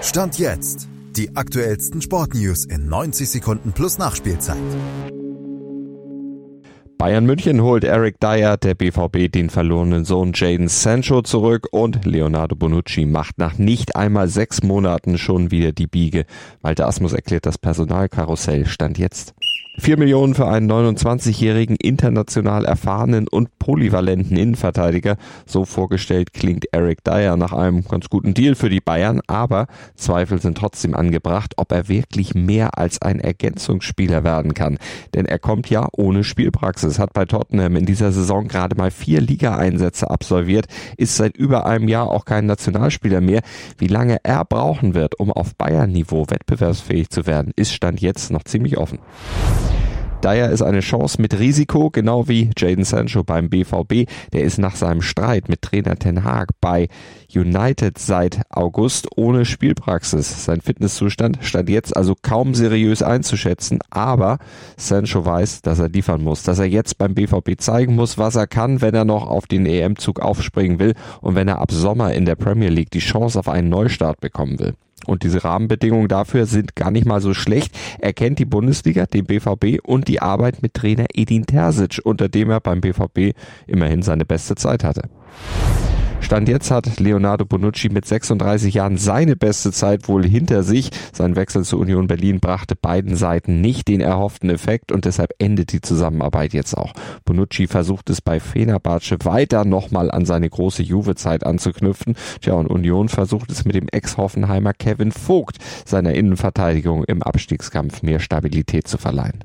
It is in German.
Stand jetzt. Die aktuellsten Sportnews in 90 Sekunden plus Nachspielzeit. Bayern München holt Eric Dyer, der BVB den verlorenen Sohn Jaden Sancho zurück und Leonardo Bonucci macht nach nicht einmal sechs Monaten schon wieder die Biege. Walter Asmus erklärt das Personalkarussell. Stand jetzt. 4 Millionen für einen 29-jährigen international erfahrenen und polyvalenten Innenverteidiger. So vorgestellt klingt Eric Dyer nach einem ganz guten Deal für die Bayern, aber Zweifel sind trotzdem angebracht, ob er wirklich mehr als ein Ergänzungsspieler werden kann. Denn er kommt ja ohne Spielpraxis, hat bei Tottenham in dieser Saison gerade mal vier Ligaeinsätze absolviert, ist seit über einem Jahr auch kein Nationalspieler mehr. Wie lange er brauchen wird, um auf Bayern-Niveau wettbewerbsfähig zu werden, ist Stand jetzt noch ziemlich offen. Daher ist eine Chance mit Risiko, genau wie Jaden Sancho beim BVB. Der ist nach seinem Streit mit Trainer Ten Hag bei United seit August ohne Spielpraxis. Sein Fitnesszustand stand jetzt also kaum seriös einzuschätzen, aber Sancho weiß, dass er liefern muss, dass er jetzt beim BVB zeigen muss, was er kann, wenn er noch auf den EM-Zug aufspringen will und wenn er ab Sommer in der Premier League die Chance auf einen Neustart bekommen will. Und diese Rahmenbedingungen dafür sind gar nicht mal so schlecht. Er kennt die Bundesliga, den BVB und die Arbeit mit Trainer Edin Terzic, unter dem er beim BVB immerhin seine beste Zeit hatte. Stand jetzt hat Leonardo Bonucci mit 36 Jahren seine beste Zeit wohl hinter sich. Sein Wechsel zur Union Berlin brachte beiden Seiten nicht den erhofften Effekt und deshalb endet die Zusammenarbeit jetzt auch. Bonucci versucht es bei Fenerbahce weiter nochmal an seine große Juve-Zeit anzuknüpfen. Tja, und Union versucht es mit dem Ex-Hoffenheimer Kevin Vogt seiner Innenverteidigung im Abstiegskampf mehr Stabilität zu verleihen.